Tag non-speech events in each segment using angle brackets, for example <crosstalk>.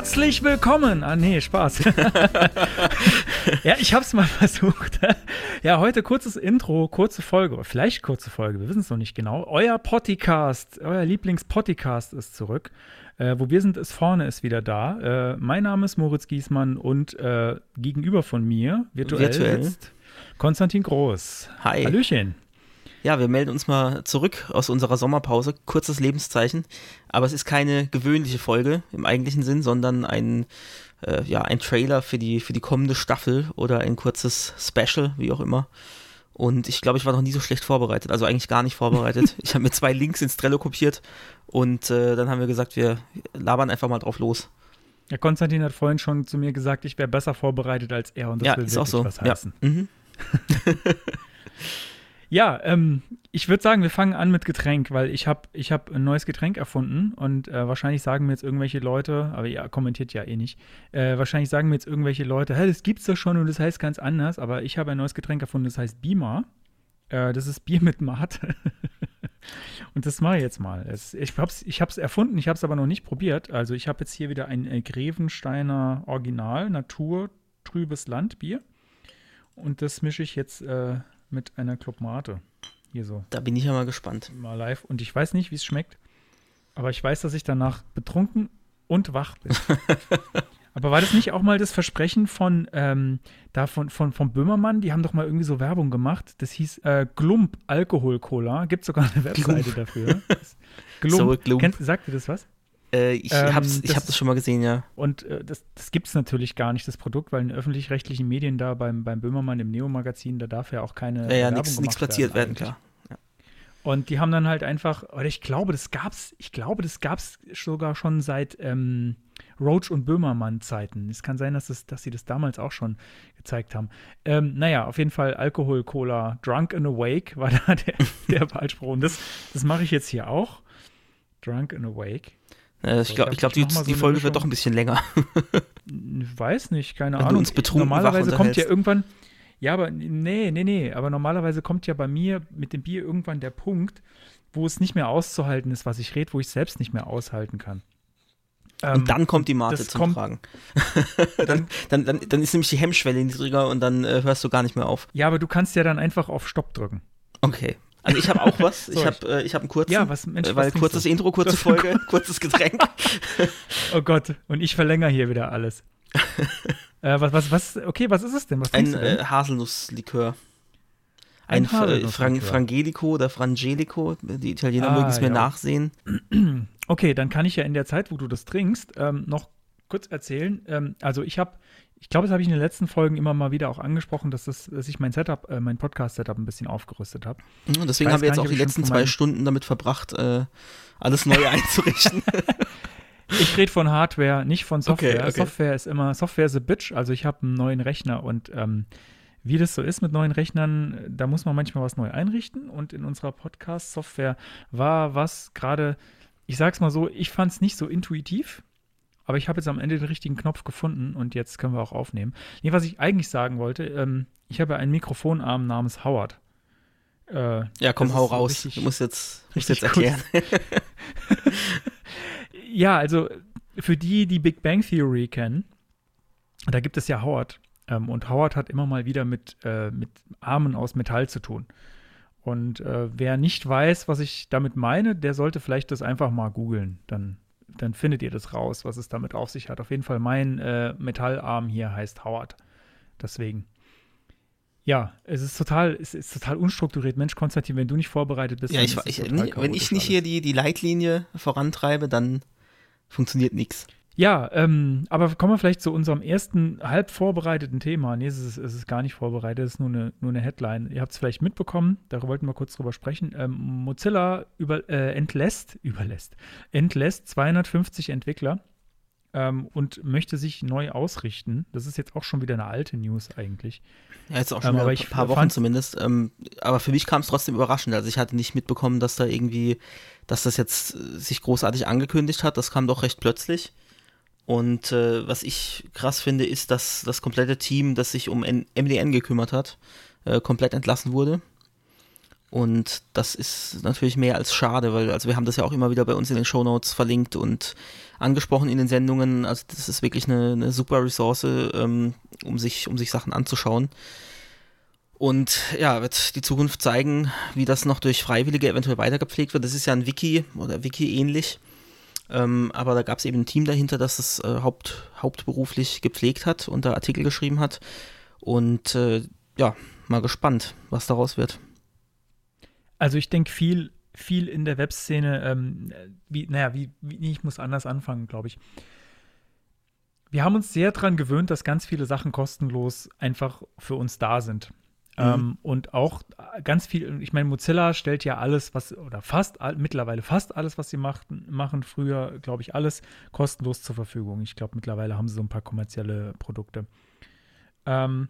Herzlich willkommen! Ah, nee, Spaß. <laughs> ja, ich hab's mal versucht. ja, heute kurzes Intro, kurze Folge, vielleicht kurze Folge, wir wissen es noch nicht genau. Euer Podcast, euer Lieblings-Podcast ist zurück. Äh, wo wir sind, ist vorne, ist wieder da. Äh, mein Name ist Moritz Giesmann und äh, gegenüber von mir, virtuell, Virtuell. sitzt Konstantin Groß. Hi. Hallöchen. Ja, wir melden uns mal zurück aus unserer Sommerpause. Kurzes Lebenszeichen. Aber es ist keine gewöhnliche Folge im eigentlichen Sinn, sondern ein, äh, ja, ein Trailer für die, für die kommende Staffel oder ein kurzes Special, wie auch immer. Und ich glaube, ich war noch nie so schlecht vorbereitet. Also eigentlich gar nicht vorbereitet. <laughs> ich habe mir zwei Links ins Trello kopiert und äh, dann haben wir gesagt, wir labern einfach mal drauf los. Ja, Konstantin hat vorhin schon zu mir gesagt, ich wäre besser vorbereitet als er und das ja, will ist auch wirklich so. was Ja. heißen. Mhm. <laughs> Ja, ähm, ich würde sagen, wir fangen an mit Getränk, weil ich habe ich hab ein neues Getränk erfunden und äh, wahrscheinlich sagen mir jetzt irgendwelche Leute, aber ihr kommentiert ja eh nicht, äh, wahrscheinlich sagen mir jetzt irgendwelche Leute, hey, das gibt's doch schon und das heißt ganz anders, aber ich habe ein neues Getränk erfunden, das heißt Beamer. Äh, das ist Bier mit Mate. <laughs> und das mache ich jetzt mal. Es, ich habe es ich hab's erfunden, ich habe es aber noch nicht probiert. Also ich habe jetzt hier wieder ein äh, Grevensteiner Original Natur trübes Landbier und das mische ich jetzt äh, mit einer Club Mate. Hier so, Da bin ich ja mal gespannt. mal live. Und ich weiß nicht, wie es schmeckt, aber ich weiß, dass ich danach betrunken und wach bin. <laughs> aber war das nicht auch mal das Versprechen von, ähm, da von, von, von Böhmermann? Die haben doch mal irgendwie so Werbung gemacht. Das hieß äh, Glump Alkohol-Cola. Gibt sogar eine Webseite Glump. dafür. Das- <laughs> So, Glump. Glump. Kennt, sagt ihr das was? Äh, ich Ähm, das- hab das schon mal gesehen, ja. Und äh, das, das gibt es natürlich gar nicht, das Produkt, weil in öffentlich-rechtlichen Medien da beim, beim Böhmermann im Neo-Magazin, da darf ja auch keine Ja, ja, nichts platziert werden, eigentlich. klar. Und die haben dann halt einfach, oder ich glaube, das gab's, ich glaube, das gab's sogar schon seit ähm, Roach und Böhmermann-Zeiten. Es kann sein, dass, das, dass sie das damals auch schon gezeigt haben. Ähm, naja, auf jeden Fall Alkohol, Cola, Drunk and Awake war <laughs> da der, der Wahlspruch. Und das, das mache ich jetzt hier auch. Drunk and Awake. Äh, ich glaube, glaub, die, so die Folge wird doch ein bisschen länger. Ich weiß nicht, keine Wenn du Ahnung. normalerweise kommt ja irgendwann, ja, aber nee, nee, nee, aber normalerweise kommt ja bei mir mit dem Bier irgendwann der Punkt, wo es nicht mehr auszuhalten ist, was ich rede, wo ich selbst nicht mehr aushalten kann. Ähm, Und dann kommt die Mate zum kommt- Tragen. <laughs> dann, dann, dann, dann ist nämlich die Hemmschwelle niedriger und dann äh, hörst du gar nicht mehr auf. ja, aber du kannst ja dann einfach auf Stopp drücken. Okay. Also ich habe auch was. <laughs> ich habe äh, ich hab einen kurzen. Ja, was, Mensch, äh, was weil trinkst kurzes du? Intro, kurze Folge, <laughs> kurzes Getränk. <laughs> Oh Gott, und ich verlängere hier wieder alles. äh, was, was, was, okay, was ist es denn? Was Ein äh, Haselnusslikör. Ein Ein, äh, Haselnusslikör. Fran Frangelico oder Frangelico. Die Italiener Ah, mögen es mir ja. nachsehen. <clears throat> Okay, dann kann ich ja in der Zeit, wo du das trinkst, ähm, noch kurz erzählen. Ähm, also ich habe, ich glaube, das habe ich in den letzten Folgen immer mal wieder auch angesprochen, dass, das, dass ich mein Setup, äh, mein Podcast-Setup ein bisschen aufgerüstet habe. Und deswegen haben wir jetzt nicht, auch die letzten zwei Stunden damit verbracht, äh, alles neu <laughs> einzurichten. Ich rede von Hardware, nicht von Software. Okay, okay. Software ist immer, Software is a bitch. Also ich habe einen neuen Rechner und ähm, wie das so ist mit neuen Rechnern, da muss man manchmal was neu einrichten. Und in unserer Podcast-Software war was gerade, ich sag's mal so, ich fand es nicht so intuitiv. Aber ich habe jetzt am Ende den richtigen Knopf gefunden und jetzt können wir auch aufnehmen. Nee, was ich eigentlich sagen wollte, ähm, ich habe einen Mikrofonarm namens Howard. Äh, ja, komm, hau raus. richtig- du musst jetzt, musst jetzt erklären. <laughs> Ja, also für die, die Big Bang Theory kennen, da gibt es ja Howard. Ähm, und Howard hat immer mal wieder mit, äh, mit Armen aus Metall zu tun. Und äh, wer nicht weiß, was ich damit meine, der sollte vielleicht das einfach mal googeln. Dann, dann findet ihr das raus, was es damit auf sich hat. Auf jeden Fall mein äh, Metallarm hier heißt Howard. Deswegen. Ja, es ist total, es ist total unstrukturiert. Mensch, Konstantin, wenn du nicht vorbereitet bist, Ja, ich, ich, wenn ich nicht hier alles. die, die Leitlinie vorantreibe, dann funktioniert nichts. Ja, ähm, aber kommen wir vielleicht zu unserem ersten halb vorbereiteten Thema. Nee, es ist, es ist gar nicht vorbereitet, es ist nur eine, nur eine Headline. Ihr habt es vielleicht mitbekommen, da wollten wir kurz drüber sprechen. Ähm, Mozilla über, äh, entlässt, <laughs> überlässt, entlässt 250 Entwickler ähm, und möchte sich neu ausrichten. Das ist jetzt auch schon wieder eine alte News eigentlich. Ja, jetzt auch Ähm, schon ich ein paar Wochen zumindest. Ähm, aber für mich kam es trotzdem überraschend. Also ich hatte nicht mitbekommen, dass da irgendwie, dass das jetzt sich großartig angekündigt hat. Das kam doch recht plötzlich. Und äh, was ich krass finde, ist, dass das komplette Team, das sich um N MDN gekümmert hat, äh, komplett entlassen wurde. Und das ist natürlich mehr als schade, weil also wir haben das ja auch immer wieder bei uns in den Shownotes verlinkt und angesprochen in den Sendungen. Also das ist wirklich eine, eine super Ressource, ähm, um, sich, um sich Sachen anzuschauen. Und ja, wird die Zukunft zeigen, wie das noch durch Freiwillige eventuell weitergepflegt wird. Das ist ja ein Wiki oder Wiki ähnlich. Ähm, aber da gab es eben ein Team dahinter, das es äh, haupt, hauptberuflich gepflegt hat und da Artikel geschrieben hat. Und äh, ja, mal gespannt, was daraus wird. Also ich denke viel, viel in der Webszene, ähm, wie, naja, wie, wie, ich muss anders anfangen, glaube ich. Wir haben uns sehr daran gewöhnt, dass ganz viele Sachen kostenlos einfach für uns da sind. Mhm. Ähm, und auch ganz viel, ich meine, Mozilla stellt ja alles, was, oder fast, mittlerweile fast alles, was sie machten, machen, früher, glaube ich, alles kostenlos zur Verfügung. Ich glaube, mittlerweile haben sie so ein paar kommerzielle Produkte. Ähm,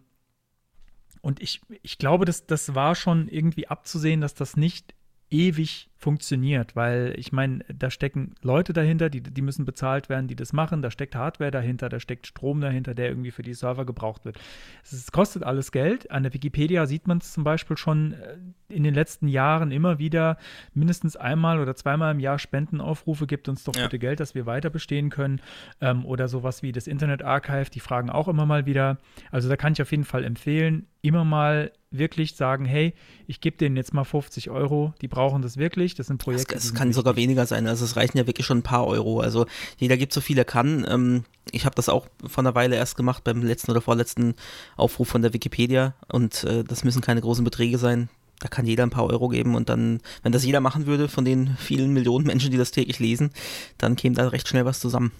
und ich, ich glaube, das, das war schon irgendwie abzusehen, dass das nicht ewig funktioniert, weil ich meine, da stecken Leute dahinter, die, die müssen bezahlt werden, die das machen, da steckt Hardware dahinter, da steckt Strom dahinter, der irgendwie für die Server gebraucht wird. Es kostet alles Geld. An der Wikipedia sieht man es zum Beispiel schon äh, in den letzten Jahren immer wieder, mindestens einmal oder zweimal im Jahr Spendenaufrufe, gibt uns doch ja. bitte Geld, dass wir weiter bestehen können. Ähm, oder sowas wie das Internet Archive, die fragen auch immer mal wieder. Also da kann ich auf jeden Fall empfehlen, immer mal wirklich sagen, hey, ich gebe denen jetzt mal 50 Euro, die brauchen das wirklich, das sind Projekte. Es kann sogar weniger sein, also es reichen ja wirklich schon ein paar Euro. Also jeder gibt so viel er kann. Ähm, ich habe das auch vor einer Weile erst gemacht beim letzten oder vorletzten Aufruf von der Wikipedia und äh, das müssen keine großen Beträge sein. Da kann jeder ein paar Euro geben und dann, wenn das jeder machen würde von den vielen Millionen Menschen, die das täglich lesen, dann käme da recht schnell was zusammen.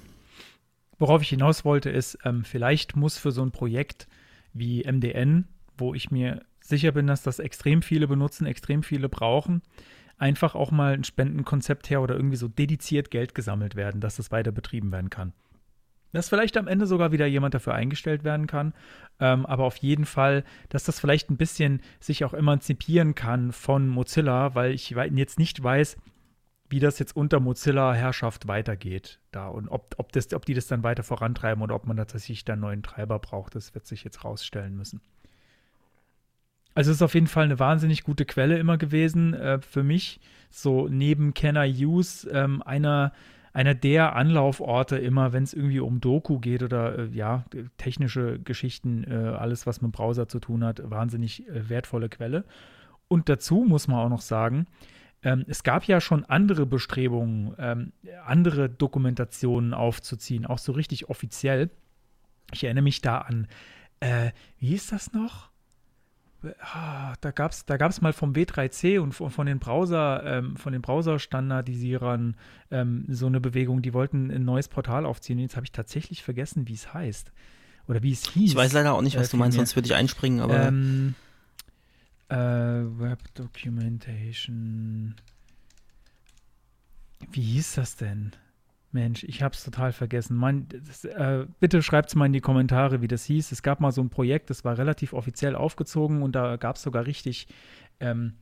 Worauf ich hinaus wollte, ist, ähm, vielleicht muss für so ein Projekt wie MDN, wo ich mir sicher bin, dass das extrem viele benutzen, extrem viele brauchen, einfach auch mal ein Spendenkonzept her oder irgendwie so dediziert Geld gesammelt werden, dass das weiter betrieben werden kann. Dass vielleicht am Ende sogar wieder jemand dafür eingestellt werden kann, ähm, aber auf jeden Fall, dass das vielleicht ein bisschen sich auch emanzipieren kann von Mozilla, weil ich jetzt nicht weiß, wie das jetzt unter Mozilla-Herrschaft weitergeht da und ob, ob, das, ob die das dann weiter vorantreiben oder ob man tatsächlich dann neuen Treiber braucht, das wird sich jetzt rausstellen müssen. Also es ist auf jeden Fall eine wahnsinnig gute Quelle immer gewesen äh, für mich. So neben I Use ähm, einer, einer der Anlauforte immer, wenn es irgendwie um Doku geht oder äh, ja, technische Geschichten, äh, alles was mit Browser zu tun hat, wahnsinnig äh, wertvolle Quelle. Und dazu muss man auch noch sagen, ähm, es gab ja schon andere Bestrebungen, ähm, andere Dokumentationen aufzuziehen, auch so richtig offiziell. Ich erinnere mich da an, äh, wie hieß das noch? Ah, da gab es da gab's mal vom W3C und von den Browser, ähm, von den Browser-Standardisierern ähm, so eine Bewegung, die wollten ein neues Portal aufziehen. Jetzt habe ich tatsächlich vergessen, wie es heißt. Oder wie es hieß. Ich weiß leider auch nicht, was äh, du meinst, sonst würde ich einspringen, aber. Ähm, äh, Web Documentation. Wie hieß das denn? Mensch, ich habe es total vergessen. Mein, das, äh, bitte schreibt es mal in die Kommentare, wie das hieß. Es gab mal so ein Projekt, das war relativ offiziell aufgezogen und da gab es sogar richtig, ähm,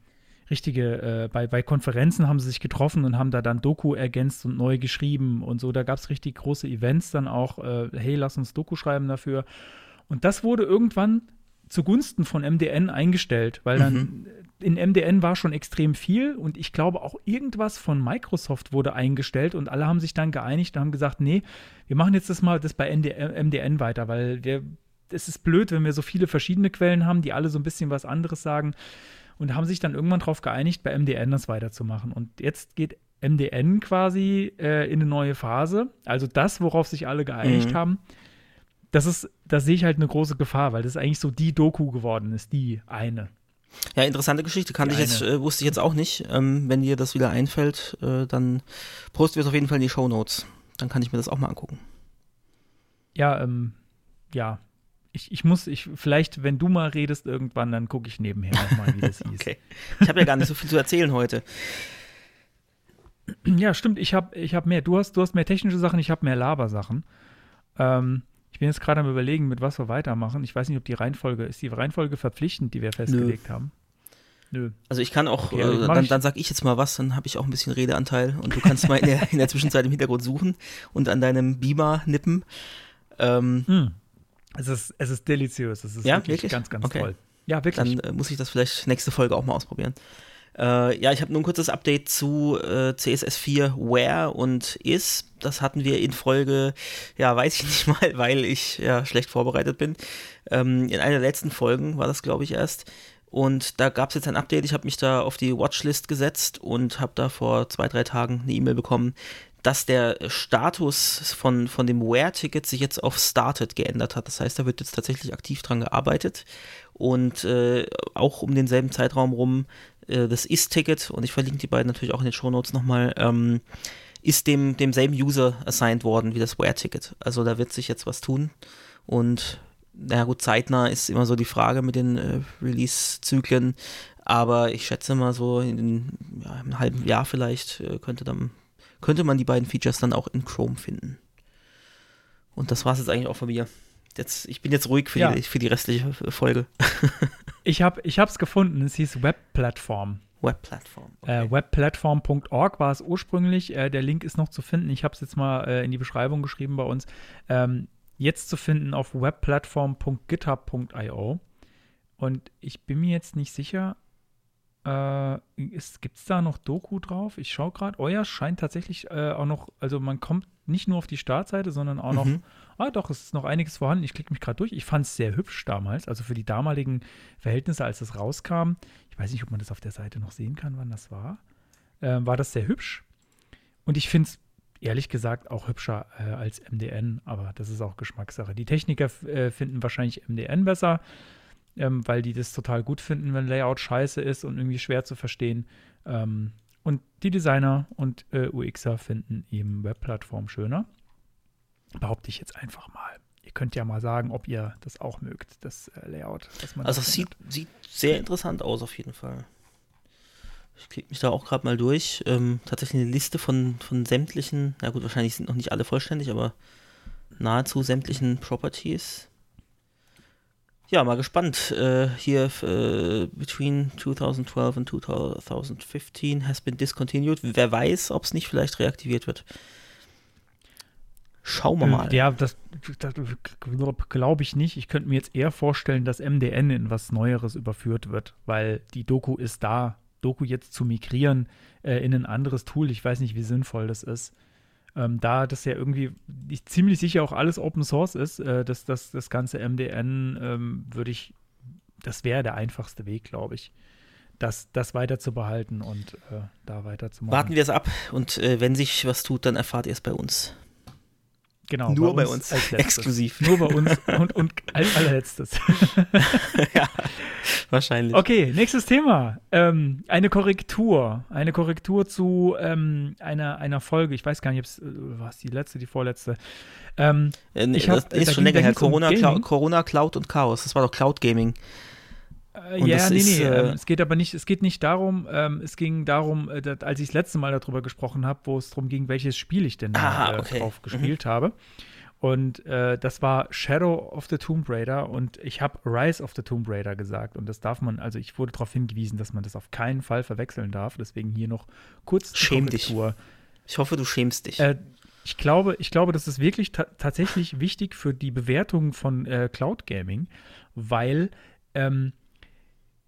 richtige, äh, bei, bei Konferenzen haben sie sich getroffen und haben da dann Doku ergänzt und neu geschrieben und so. Da gab es richtig große Events dann auch, äh, hey, lass uns Doku schreiben dafür. Und das wurde irgendwann zugunsten von MDN eingestellt, weil dann mhm. in MDN war schon extrem viel und ich glaube auch irgendwas von Microsoft wurde eingestellt und alle haben sich dann geeinigt und haben gesagt, nee, wir machen jetzt das mal das bei MDN weiter, weil wir es ist blöd, wenn wir so viele verschiedene Quellen haben, die alle so ein bisschen was anderes sagen und haben sich dann irgendwann darauf geeinigt, bei MDN das weiterzumachen. Und jetzt geht MDN quasi äh, in eine neue Phase, also das, worauf sich alle geeinigt mhm. haben das ist, da sehe ich halt eine große Gefahr, weil das eigentlich so die Doku geworden ist, die eine. Ja, interessante Geschichte, kannte ich jetzt, äh, wusste ich jetzt auch nicht. Ähm, wenn dir das wieder einfällt, äh, dann posten wir es auf jeden Fall in die Show Notes. Dann kann ich mir das auch mal angucken. Ja, ähm, ja. Ich, ich muss, ich, vielleicht, wenn du mal redest irgendwann, dann gucke ich nebenher nochmal, wie das <laughs> hieß. okay. Ich habe ja gar nicht so viel zu erzählen heute. Ja, stimmt. Ich habe ich hab mehr. Du hast, du hast mehr technische Sachen, ich habe mehr Labersachen. Ähm, ich bin jetzt gerade am überlegen, mit was wir weitermachen. Ich weiß nicht, ob die Reihenfolge, ist die Reihenfolge verpflichtend, die wir festgelegt Nö. haben? Nö. Also ich kann auch, okay, äh, dann, dann sag ich jetzt mal was, dann habe ich auch ein bisschen Redeanteil und du kannst mal in der, in der Zwischenzeit im Hintergrund suchen und an deinem Beamer nippen. Ähm, hm. Es ist, es ist deliziös, es ist ja, wirklich, wirklich? ganz, ganz okay. toll. Ja, wirklich. Dann äh, muss ich das vielleicht nächste Folge auch mal ausprobieren. Äh, ja, ich habe nur ein kurzes Update zu äh, CSS4 Where und Is. Das hatten wir in Folge, ja, weiß ich <laughs> nicht mal, weil ich ja schlecht vorbereitet bin. Ähm, in einer der letzten Folgen war das, glaube ich, erst. Und da gab es jetzt ein Update. Ich habe mich da auf die Watchlist gesetzt und habe da vor zwei, drei Tagen eine E-Mail bekommen, dass der Status von, von dem Where-Ticket sich jetzt auf Started geändert hat. Das heißt, da wird jetzt tatsächlich aktiv dran gearbeitet. Und äh, auch um denselben Zeitraum rum äh, das Ist-Ticket, und ich verlinke die beiden natürlich auch in den Shownotes nochmal, ähm, ist dem, demselben User assigned worden wie das Where-Ticket. Also da wird sich jetzt was tun. Und naja gut, zeitnah ist immer so die Frage mit den äh, Release-Zyklen. Aber ich schätze mal so in, in ja, einem halben Jahr vielleicht äh, könnte, dann, könnte man die beiden Features dann auch in Chrome finden. Und das war es jetzt eigentlich auch von mir. Jetzt, ich bin jetzt ruhig für, ja. die, für die restliche Folge. <laughs> ich habe es gefunden. Es hieß Webplattform. Webplattform. Okay. Äh, webplattform.org war es ursprünglich. Äh, der Link ist noch zu finden. Ich habe es jetzt mal äh, in die Beschreibung geschrieben bei uns. Ähm, jetzt zu finden auf webplattform.github.io. Und ich bin mir jetzt nicht sicher, äh, Gibt es da noch Doku drauf? Ich schaue gerade. Oh ja, scheint tatsächlich äh, auch noch, also man kommt nicht nur auf die Startseite, sondern auch mhm. noch, ah doch, es ist noch einiges vorhanden. Ich klicke mich gerade durch. Ich fand es sehr hübsch damals, also für die damaligen Verhältnisse, als es rauskam. Ich weiß nicht, ob man das auf der Seite noch sehen kann, wann das war. Äh, war das sehr hübsch. Und ich finde es ehrlich gesagt auch hübscher äh, als MDN, aber das ist auch Geschmackssache. Die Techniker äh, finden wahrscheinlich MDN besser ähm, weil die das total gut finden, wenn Layout scheiße ist und irgendwie schwer zu verstehen. Ähm, und die Designer und äh, UXer finden eben Webplattform schöner. Behaupte ich jetzt einfach mal. Ihr könnt ja mal sagen, ob ihr das auch mögt, das äh, Layout. also es sieht, sieht sehr interessant aus auf jeden Fall. Ich klicke mich da auch gerade mal durch. Ähm, tatsächlich eine Liste von, von sämtlichen, na gut, wahrscheinlich sind noch nicht alle vollständig, aber nahezu sämtlichen Properties ja, mal gespannt. Äh, hier äh, between 2012 and 2015 has been discontinued. Wer weiß, ob es nicht vielleicht reaktiviert wird. Schauen wir äh, mal. Ja, das, das glaube ich nicht. Ich könnte mir jetzt eher vorstellen, dass MDN in was Neueres überführt wird, weil die Doku ist da. Doku jetzt zu migrieren äh, in ein anderes Tool, ich weiß nicht, wie sinnvoll das ist. Ähm, da das ja irgendwie ich, ziemlich sicher auch alles Open Source ist, äh, dass das, das ganze MDN ähm, würde ich, das wäre der einfachste Weg, glaube ich, das, das weiter zu behalten und äh, da weiterzumachen. Warten wir es ab und äh, wenn sich was tut, dann erfahrt ihr es bei uns. Genau. Nur bei uns. Bei uns Exklusiv. Nur bei uns und, und als allerletztes. <laughs> ja, wahrscheinlich. Okay, nächstes Thema. Ähm, eine Korrektur. Eine Korrektur zu ähm, einer, einer Folge. Ich weiß gar nicht, ob es äh, war die letzte, die vorletzte. Ähm, äh, nee, ich hab, das ist schon länger her. Corona, um Cloud, Corona, Cloud und Chaos. Das war doch Cloud Gaming. Äh, ja, nee, ist, nee. Äh, es geht aber nicht, es geht nicht darum, ähm, es ging darum, äh, dass, als ich das letzte Mal darüber gesprochen habe, wo es darum ging, welches Spiel ich denn ah, äh, okay. drauf mhm. gespielt mhm. habe. Und äh, das war Shadow of the Tomb Raider und ich habe Rise of the Tomb Raider gesagt. Und das darf man, also ich wurde darauf hingewiesen, dass man das auf keinen Fall verwechseln darf. Deswegen hier noch kurz Schäm dich. Ich hoffe, du schämst dich. Äh, ich glaube, ich glaube, das ist wirklich ta tatsächlich wichtig für die Bewertung von Cloud Gaming, weil ähm,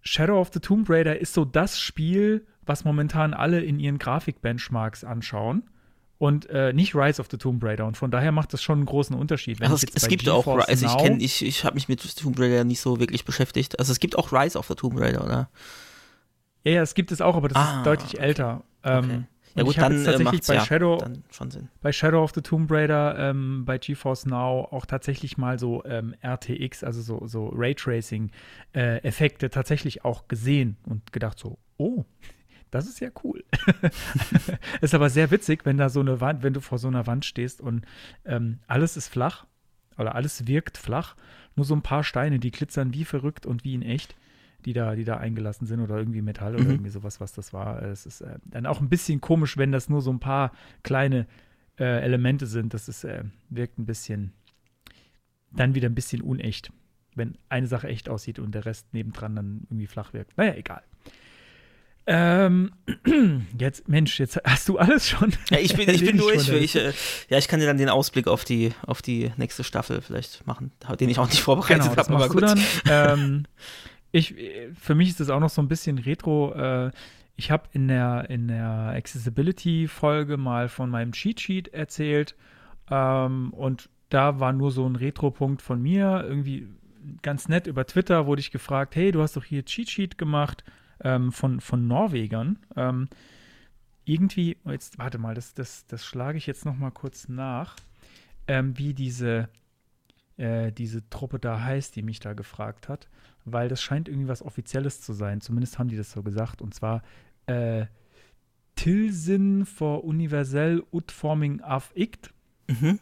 Shadow of the Tomb Raider ist so das Spiel, was momentan alle in ihren Grafik-Benchmarks anschauen. Und äh, nicht Rise of the Tomb Raider. Und von daher macht das schon einen großen Unterschied. also es, es gibt auch, also ich kenne, ich, ich habe mich mit Tomb Raider nicht so wirklich beschäftigt. Also es gibt auch Rise of the Tomb Raider, oder? Ja, ja, es gibt es auch, aber das ah, ist deutlich okay. älter. Ähm, okay. Ja gut, dann äh, tatsächlich bei ja, Shadow, bei Shadow of the Tomb Raider, ähm, bei GeForce Now auch tatsächlich mal so ähm, RTX, also so, so Raytracing-Effekte äh, tatsächlich auch gesehen und gedacht so, oh, das ist ja cool. <laughs> ist aber sehr witzig, wenn da so eine Wand, wenn du vor so einer Wand stehst und ähm, alles ist flach oder alles wirkt flach, nur so ein paar Steine, die glitzern wie verrückt und wie in echt die da, die da eingelassen sind oder irgendwie Metall oder mhm. irgendwie sowas, was das war. Es ist äh, dann auch ein bisschen komisch, wenn das nur so ein paar kleine äh, Elemente sind. Das ist, äh, wirkt ein bisschen, dann wieder ein bisschen unecht, wenn eine Sache echt aussieht und der Rest nebendran dann irgendwie flach wirkt. Naja, egal. Ähm, <clears throat> jetzt, Mensch, jetzt hast du alles schon. Ja, ich bin, ich bin <laughs> durch. Ich, äh, ja, ich kann dir dann den Ausblick auf die, auf die nächste Staffel vielleicht machen, den ich auch nicht vorbereitet genau, habe. Aber gut. Dann, ähm, <laughs> ich, für mich ist das auch noch so ein bisschen retro. Äh, ich habe in der, in der Accessibility-Folge mal von meinem Cheat Sheet erzählt ähm, und da war nur so ein Retro-Punkt von mir, irgendwie ganz nett über Twitter wurde ich gefragt, hey, du hast doch hier Cheat Sheet gemacht ähm, von, von Norwegern. Ähm, irgendwie, jetzt warte mal, das, das, das schlage ich jetzt noch mal kurz nach, ähm, wie diese, äh, diese Truppe da heißt, die mich da gefragt hat, weil das scheint irgendwie was Offizielles zu sein. Zumindest haben die das so gesagt. Und zwar äh, Tilsin for Universell Utforming af Ict. Mhm.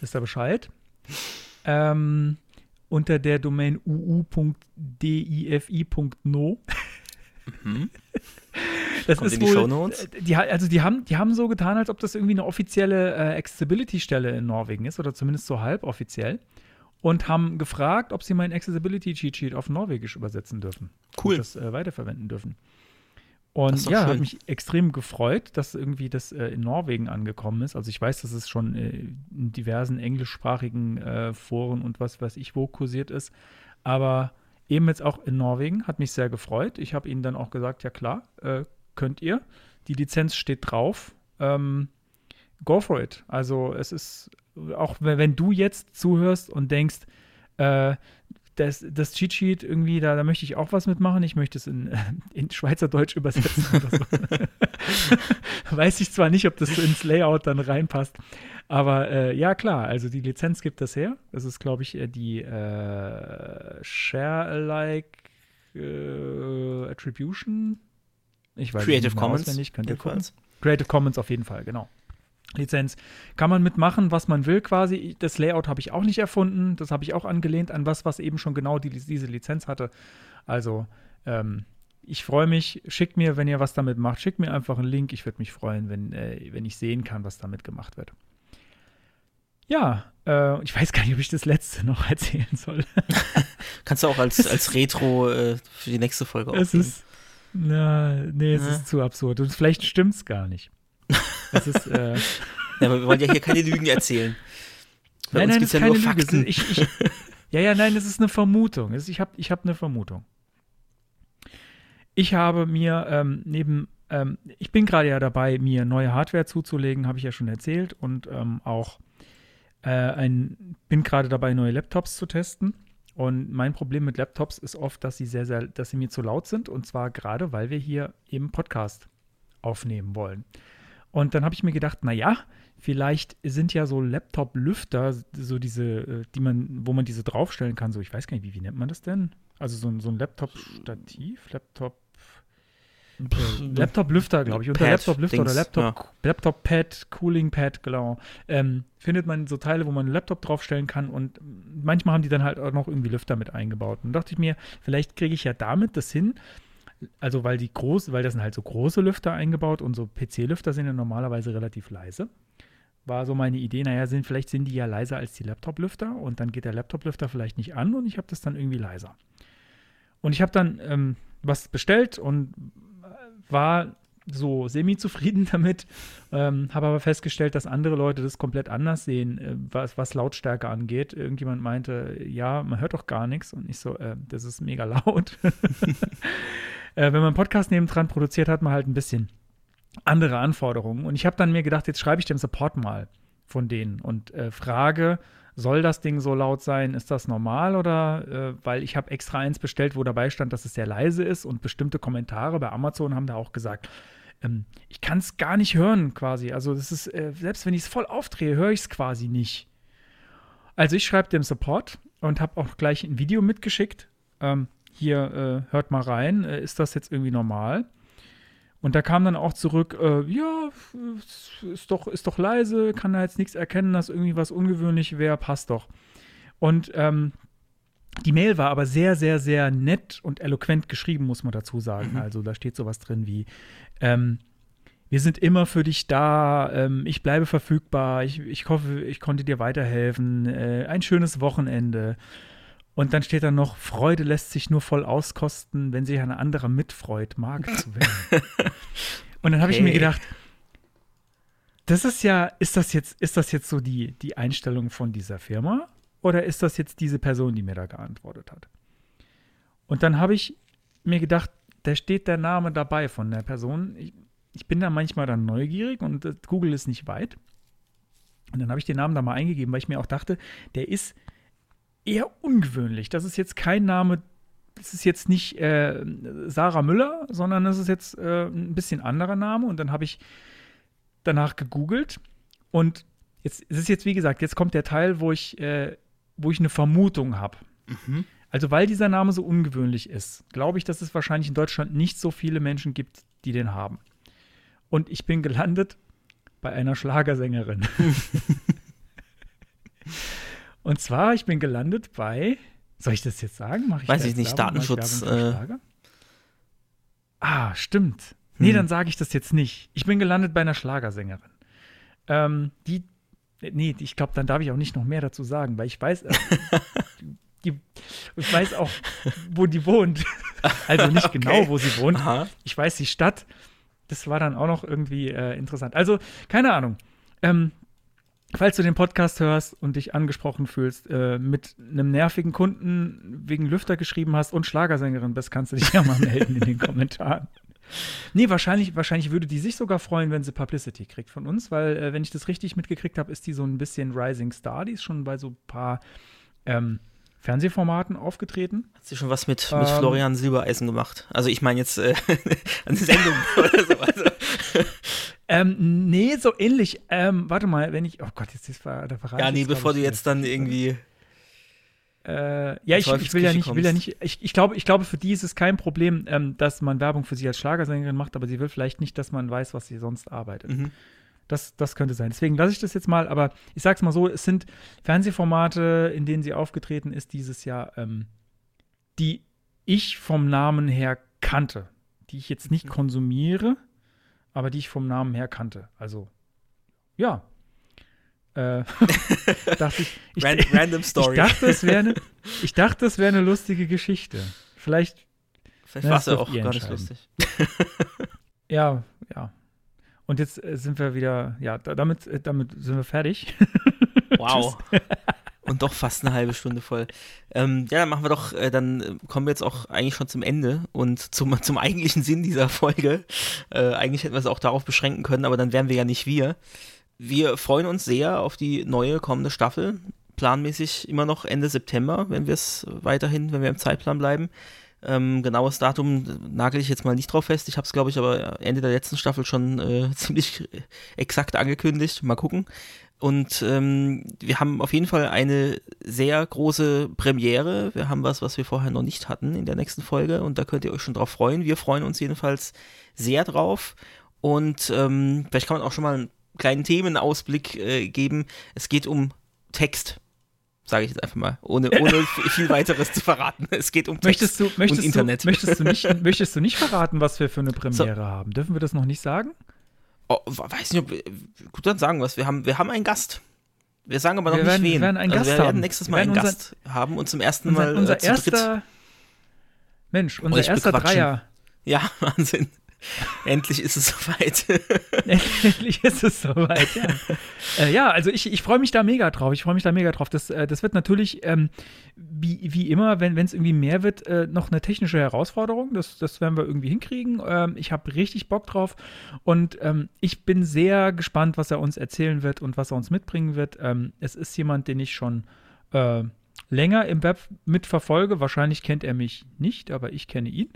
Ist da Bescheid? Ähm, unter der Domain uu.difi.no. Mhm. Das Kommt ist in die wohl, die, also die haben, die haben so getan, als ob das irgendwie eine offizielle äh, Accessibility-Stelle in Norwegen ist oder zumindest so halboffiziell und haben gefragt, ob sie mein Accessibility Cheat Sheet auf Norwegisch übersetzen dürfen. Cool. Und das äh, weiterverwenden dürfen. Und ja, hat mich extrem gefreut, dass irgendwie das äh, in Norwegen angekommen ist. Also ich weiß, dass es schon äh, in diversen englischsprachigen äh, Foren und was weiß ich wo kursiert ist. Aber eben jetzt auch in Norwegen hat mich sehr gefreut. Ich habe ihnen dann auch gesagt, ja klar, äh, könnt ihr. Die Lizenz steht drauf. Ähm, go for it. Also es ist, auch wenn du jetzt zuhörst und denkst, äh, das, das Cheat Sheet irgendwie, da, da möchte ich auch was mitmachen. Ich möchte es in, <laughs> in Schweizerdeutsch übersetzen so. <laughs> Weiß ich zwar nicht, ob das ins Layout dann reinpasst. Aber äh, ja, klar, also die Lizenz gibt das her. Das ist, glaube ich, äh, die äh, Share-alike äh, Attribution. Ich weiß Creative nicht Commons. Auswendig. Könnt ihr Creative Commons auf jeden Fall, genau. Lizenz. Kann man mitmachen, was man will quasi. Das Layout habe ich auch nicht erfunden. Das habe ich auch angelehnt an was, was eben schon genau die, diese Lizenz hatte. Also, ähm, ich freue mich. Schickt mir, wenn ihr was damit macht, schickt mir einfach einen Link. Ich würde mich freuen, wenn, äh, wenn ich sehen kann, was damit gemacht wird. Ja, äh, ich weiß gar nicht, ob ich das letzte noch <laughs> erzählen soll. <laughs> Kannst du auch als, als Retro äh, für die nächste Folge aufnehmen. Es ist, na, nee, es ja. ist zu absurd. Und vielleicht stimmt es gar nicht. Das ist, äh <laughs> ja, aber wir wollen ja hier keine Lügen erzählen. Bei nein, nein, das ist ja keine Lüge. Ich, ich, ja, ja, nein, es ist eine Vermutung. Ich habe ich hab eine Vermutung. Ich habe mir ähm, neben, ähm, ich bin gerade ja dabei, mir neue Hardware zuzulegen, habe ich ja schon erzählt, und ähm, auch äh, ein, bin gerade dabei, neue Laptops zu testen. Und mein Problem mit Laptops ist oft, dass sie sehr, sehr, dass sie mir zu laut sind. Und zwar gerade, weil wir hier eben Podcast aufnehmen wollen. Und dann habe ich mir gedacht, naja, vielleicht sind ja so Laptop-Lüfter, so diese, äh, die man, wo man diese draufstellen kann, so, ich weiß gar nicht, wie, wie nennt man das denn? Also so, so ein Laptop-Stativ, Laptop. Äh, Laptop-Lüfter, glaube ich. Unter Laptop-Lüfter oder Laptop, ja. Laptop-Pad, Cooling-Pad, genau. Ähm, findet man so Teile, wo man einen Laptop draufstellen kann und manchmal haben die dann halt auch noch irgendwie Lüfter mit eingebaut. Und dachte ich mir, vielleicht kriege ich ja damit das hin, also weil die groß, weil das sind halt so große Lüfter eingebaut und so PC-Lüfter sind ja normalerweise relativ leise. War so meine Idee, naja, sind, vielleicht sind die ja leiser als die Laptop-Lüfter und dann geht der Laptop-Lüfter vielleicht nicht an und ich habe das dann irgendwie leiser. Und ich habe dann ähm, was bestellt und war so semi-zufrieden <laughs> damit, ähm, habe aber festgestellt, dass andere Leute das komplett anders sehen, äh, was, was Lautstärke angeht. Irgendjemand meinte, ja, man hört doch gar nichts und ich so, äh, das ist mega <laughs> laut. äh, wenn man einen Podcast nebendran produziert, hat man halt ein bisschen andere Anforderungen. Und ich habe dann mir gedacht, jetzt schreibe ich dem Support mal von denen und äh, frage, soll das Ding so laut sein? Ist das normal oder äh, weil ich habe extra eins bestellt, wo dabei stand, dass es sehr leise ist und bestimmte Kommentare bei Amazon haben da auch gesagt, ähm, ich kann es gar nicht hören quasi. Also das ist, äh, selbst wenn ich es voll aufdrehe, höre ich es quasi nicht. Also ich schreibe dem Support und habe auch gleich ein Video mitgeschickt. Ähm, hier, äh, hört mal rein, äh, ist das jetzt irgendwie normal? Und da kam dann auch zurück, äh, ja, ist doch, ist doch leise, kann da jetzt nichts erkennen, dass irgendwie was ungewöhnlich wäre, passt doch. Und ähm, die Mail war aber sehr, sehr, sehr nett und eloquent geschrieben, muss man dazu sagen. Mhm. Also da steht sowas drin wie, ähm, wir sind immer für dich da, ähm, ich bleibe verfügbar, ich, ich hoffe, ich konnte dir weiterhelfen, äh, ein schönes Wochenende. Und dann steht da noch, Freude lässt sich nur voll auskosten, wenn sich ein anderer mitfreut, mag <laughs> zu werden. Und dann habe okay. ich mir gedacht, das ist ja, ist das jetzt, ist das jetzt so die, die Einstellung von dieser Firma? Oder ist das jetzt diese Person, die mir da geantwortet hat? Und dann habe ich mir gedacht, da steht der Name dabei von der Person. Ich, ich bin da manchmal dann neugierig und äh, Google ist nicht weit. Und dann habe ich den Namen da mal eingegeben, weil ich mir auch dachte, der ist eher ungewöhnlich. Das ist jetzt kein Name, das ist jetzt nicht äh, Sarah Müller, sondern das ist jetzt äh, ein bisschen anderer Name. Und dann habe ich danach gegoogelt und jetzt es ist jetzt wie gesagt, jetzt kommt der Teil, wo ich, äh, wo ich eine Vermutung habe. Mhm. Also weil dieser Name so ungewöhnlich ist, glaube ich, dass es wahrscheinlich in Deutschland nicht so viele Menschen gibt, die den haben. Und ich bin gelandet bei einer Schlagersängerin. <laughs> Und zwar, ich bin gelandet bei, soll ich das jetzt sagen? Mach ich Weiß ich nicht, Werbung? Datenschutz, äh? Ah, stimmt. Nee, Hm. dann sage ich das jetzt nicht. Ich bin gelandet bei einer Schlagersängerin. Ähm, die, nee, ich glaube, dann darf ich auch nicht noch mehr dazu sagen, weil ich weiß, äh, <laughs> die, ich weiß auch, wo die wohnt. <laughs> Also nicht Okay. genau, wo sie wohnt. Aha. Ich weiß die Stadt. Das war dann auch noch irgendwie äh, interessant. Also, keine Ahnung. Ähm, falls du den Podcast hörst und dich angesprochen fühlst, äh, mit einem nervigen Kunden wegen Lüfter geschrieben hast und Schlagersängerin bist, kannst du dich ja mal <laughs> melden in den Kommentaren. Nee, wahrscheinlich, wahrscheinlich würde die sich sogar freuen, wenn sie Publicity kriegt von uns, weil, äh, wenn ich das richtig mitgekriegt habe, ist die so ein bisschen Rising Star. Die ist schon bei so ein paar ähm, Fernsehformaten aufgetreten. Hat sie schon was mit, mit Ähm. Florian Silbereisen gemacht? Also ich meine jetzt äh, <laughs> eine Sendung oder so. Also, <laughs> Ähm, nee, so ähnlich. Ähm, warte mal, wenn ich. Oh Gott, jetzt ist da verrate ja, nee, jetzt, bevor du jetzt dann irgendwie. Äh, ja, ich, ich will ja nicht, ich will ja nicht. Ich, ich, glaube, ich glaube, für die ist es kein Problem, ähm, dass man Werbung für sie als Schlagersängerin macht, aber sie will vielleicht nicht, dass man weiß, was sie sonst arbeitet. Mhm. Das, das könnte sein. Deswegen lasse ich das jetzt mal, aber ich sag's mal so: Es sind Fernsehformate, in denen sie aufgetreten ist dieses Jahr, ähm, die ich vom Namen her kannte, die ich jetzt nicht Mhm. konsumiere, aber die ich vom Namen her kannte. Also, ja. Äh, <laughs> dachte ich, ich, Ran <laughs> random Story. <laughs> ich dachte, es wäre eine, wäre eine lustige Geschichte. Vielleicht, Vielleicht war es ja auch gar nicht lustig. ja, ja. Und jetzt äh, sind wir wieder, ja, da, damit, äh, damit sind wir fertig. Wow. Und doch fast eine halbe Stunde voll. Ähm, ja, dann machen wir doch, äh, dann äh, kommen wir jetzt auch eigentlich schon zum Ende und zum, <laughs> zum eigentlichen Sinn dieser Folge. Äh, eigentlich hätten wir es auch darauf beschränken können, aber dann wären wir ja nicht wir. Wir freuen uns sehr auf die neue kommende Staffel. Planmäßig immer noch Ende September, wenn wir es weiterhin, wenn wir im Zeitplan bleiben. Ähm, genaues Datum nagel ich jetzt mal nicht drauf fest. Ich habe es, glaube ich, aber Ende der letzten Staffel schon äh, <laughs> ziemlich exakt angekündigt. Mal gucken. Und ähm, wir haben auf jeden Fall eine sehr große Premiere. Wir haben was, was wir vorher noch nicht hatten in der nächsten Folge. Und da könnt ihr euch schon drauf freuen. Wir freuen uns jedenfalls sehr drauf. Und ähm, vielleicht kann man auch schon mal einen kleinen Themenausblick äh, geben. Es geht um Text. Sage ich jetzt einfach mal, ohne, ohne <laughs> viel weiteres zu verraten. Es geht um Text Möchtest du, möchtest, und Internet. Du, möchtest, du nicht, <laughs> möchtest du nicht verraten, was wir für eine Premiere haben? Dürfen wir das noch nicht sagen? Oh, weiß nicht, ob, gut, dann sagen wir es. Wir haben, wir haben einen Gast. Wir sagen aber noch Wir nicht werden- wen. wir werden einen also Gast wir werden nächstes Wir Mal einen werden Gast haben und zum ersten Unser, Mal unser äh, zu dritt. erster. Mensch, unser Euch erster. Dreier. Ja, <laughs> Wahnsinn. Endlich ist es soweit. <laughs> Endlich ist es soweit, ja. äh, ja, also ich, ich freue mich da mega drauf. Ich freue mich da mega drauf. Das, äh, das wird natürlich, ähm, wie, wie immer, wenn es irgendwie mehr wird, äh, noch eine technische Herausforderung. Das, das werden wir irgendwie hinkriegen. Ähm, ich habe richtig Bock drauf und ähm, ich bin sehr gespannt, was er uns erzählen wird und was er uns mitbringen wird. Ähm, es ist jemand, den ich schon äh, länger im Web mitverfolge. Wahrscheinlich kennt er mich nicht, aber ich kenne ihn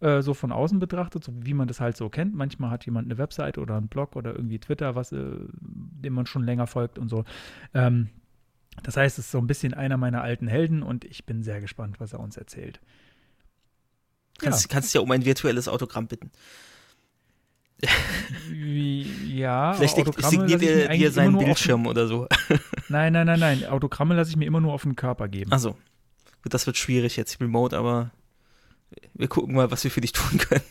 äh, so von außen betrachtet, so wie man das halt so kennt. Manchmal hat jemand eine Website oder einen Blog oder irgendwie Twitter, was, äh, dem man schon länger folgt und so. Ähm, das heißt, es ist so ein bisschen einer meiner alten Helden und ich bin sehr gespannt, was er uns erzählt. Kannst, kannst ja um ein virtuelles Autogramm bitten. Wie, ja, Vielleicht Autogramme signiert er dir seinen auf- Bildschirm oder so. <laughs> Nein, nein, nein, nein. Autogramme lasse ich mir immer nur auf den Körper geben. Also, das wird schwierig jetzt remote, aber wir gucken mal, was wir für dich tun können.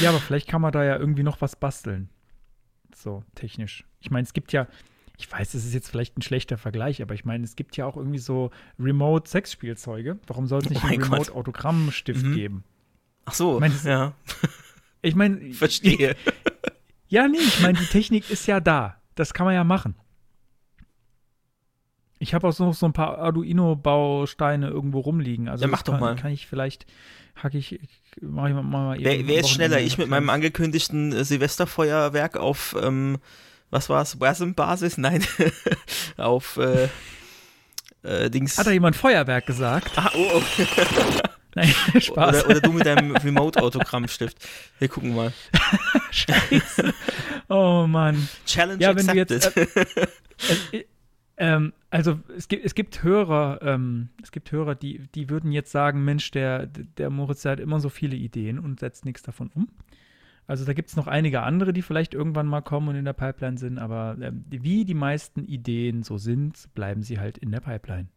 Ja, aber vielleicht kann man da ja irgendwie noch was basteln. So, technisch. Ich meine, es gibt ja, ich weiß, das ist jetzt vielleicht ein schlechter Vergleich, aber ich meine, es gibt ja auch irgendwie so Remote-Sexspielzeuge. Warum soll es nicht Oh mein einen. Remote-Autogrammstift Mhm. geben? Ach so, Ich meine, das- ja, Ich meine, <laughs> verstehe. Ja, nee, ich meine, die Technik ist ja da. Das kann man ja machen. Ich habe auch noch so ein paar Arduino-Bausteine irgendwo rumliegen. Also Ja, mach doch kann, mal. Kann ich vielleicht, hack ich, mach ich mal, mal Wer, wer ist schneller? Ich mit ein meinem angekündigten äh, Silvesterfeuerwerk auf, ähm, was war's, Wasm-Basis? Nein, <laughs> auf, äh, äh, Dings. Hat da jemand Feuerwerk gesagt? ah, oh, oh. <laughs> Nein, <laughs> Spaß. Oder, oder du mit deinem Remote-Autogrammstift. Wir gucken mal. Scheiße. Oh Mann. Challenge Ja, wenn du accepted. jetzt. Äh, äh, ähm, also es gibt, es gibt Hörer, ähm, es gibt Hörer, die, die würden jetzt sagen, Mensch, der, der Moritz der hat immer so viele Ideen und setzt nichts davon um. Also da gibt es noch einige andere, die vielleicht irgendwann mal kommen und in der Pipeline sind, aber ähm, wie die meisten Ideen so sind, bleiben sie halt in der Pipeline.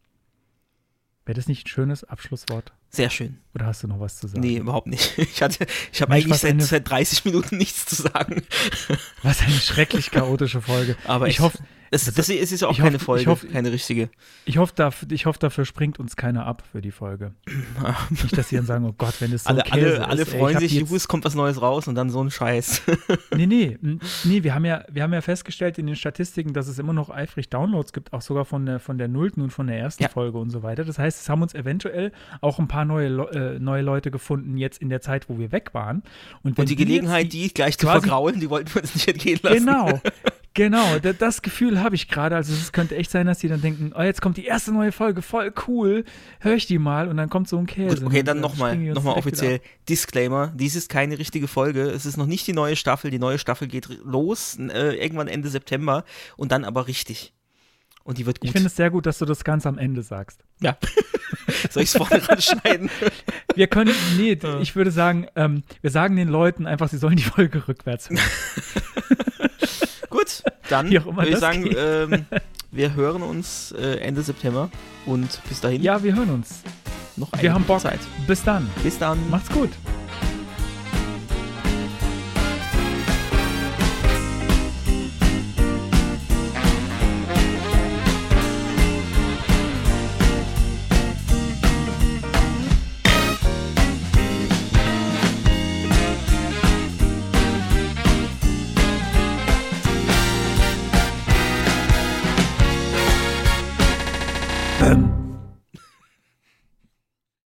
Wäre das nicht ein schönes Abschlusswort? Sehr schön. Oder hast du noch was zu sagen? Nee, überhaupt nicht. <laughs> Ich, hatte, ich habe eigentlich seit, eine- seit 30 Minuten nichts zu sagen. <laughs> Was eine schrecklich chaotische Folge. Aber ich hoffe, es, das, es ist ja auch keine hoffe- Folge, ich hoffe- keine richtige. Ich hoffe, dafür, ich hoffe, dafür springt uns keiner ab für die Folge. <laughs> Nicht, dass sie dann sagen, oh Gott, wenn das so alle, Käse alle, alle ist, ey, ich freuen hab sich, Juhu, es kommt was Neues raus und dann so ein Scheiß. Nee, nee, nee, wir haben ja, wir haben ja festgestellt in den Statistiken, dass es immer noch eifrig Downloads gibt, auch sogar von der, von der nullten und von der ersten Ja. Folge und so weiter. Das heißt, es haben uns eventuell auch ein paar neue, Le- äh, neue Leute gefunden, jetzt in der Zeit, wo wir weg waren. wenn Und die jetzt Gelegenheit, die gleich zu vergraulen, die wollten wir uns nicht entgehen lassen. Genau, <laughs> genau. Da, das Gefühl habe ich gerade. Also es könnte echt sein, dass die dann denken, oh, jetzt kommt die erste neue Folge, voll cool, höre ich die mal und dann kommt so ein Käse. Gut, okay, Und dann nochmal die noch mal offiziell Disclaimer. Dies ist keine richtige Folge. Es ist noch nicht die neue Staffel. Die neue Staffel geht los, äh, irgendwann Ende September und dann aber richtig. Und die wird gut. Ich finde es sehr gut, dass du das ganz am Ende sagst. Ja. <laughs> Soll ich es vorne ranschneiden? Wir können, nee, ich würde sagen, ähm, wir sagen den Leuten einfach, sie sollen die Folge rückwärts hören. <laughs> gut, dann würde ich sagen, ähm, <laughs> wir hören uns äh, Ende September und bis dahin Ja, wir hören uns. noch eine Wir haben Bock. Zeit. Bis dann. Bis dann. Macht's gut.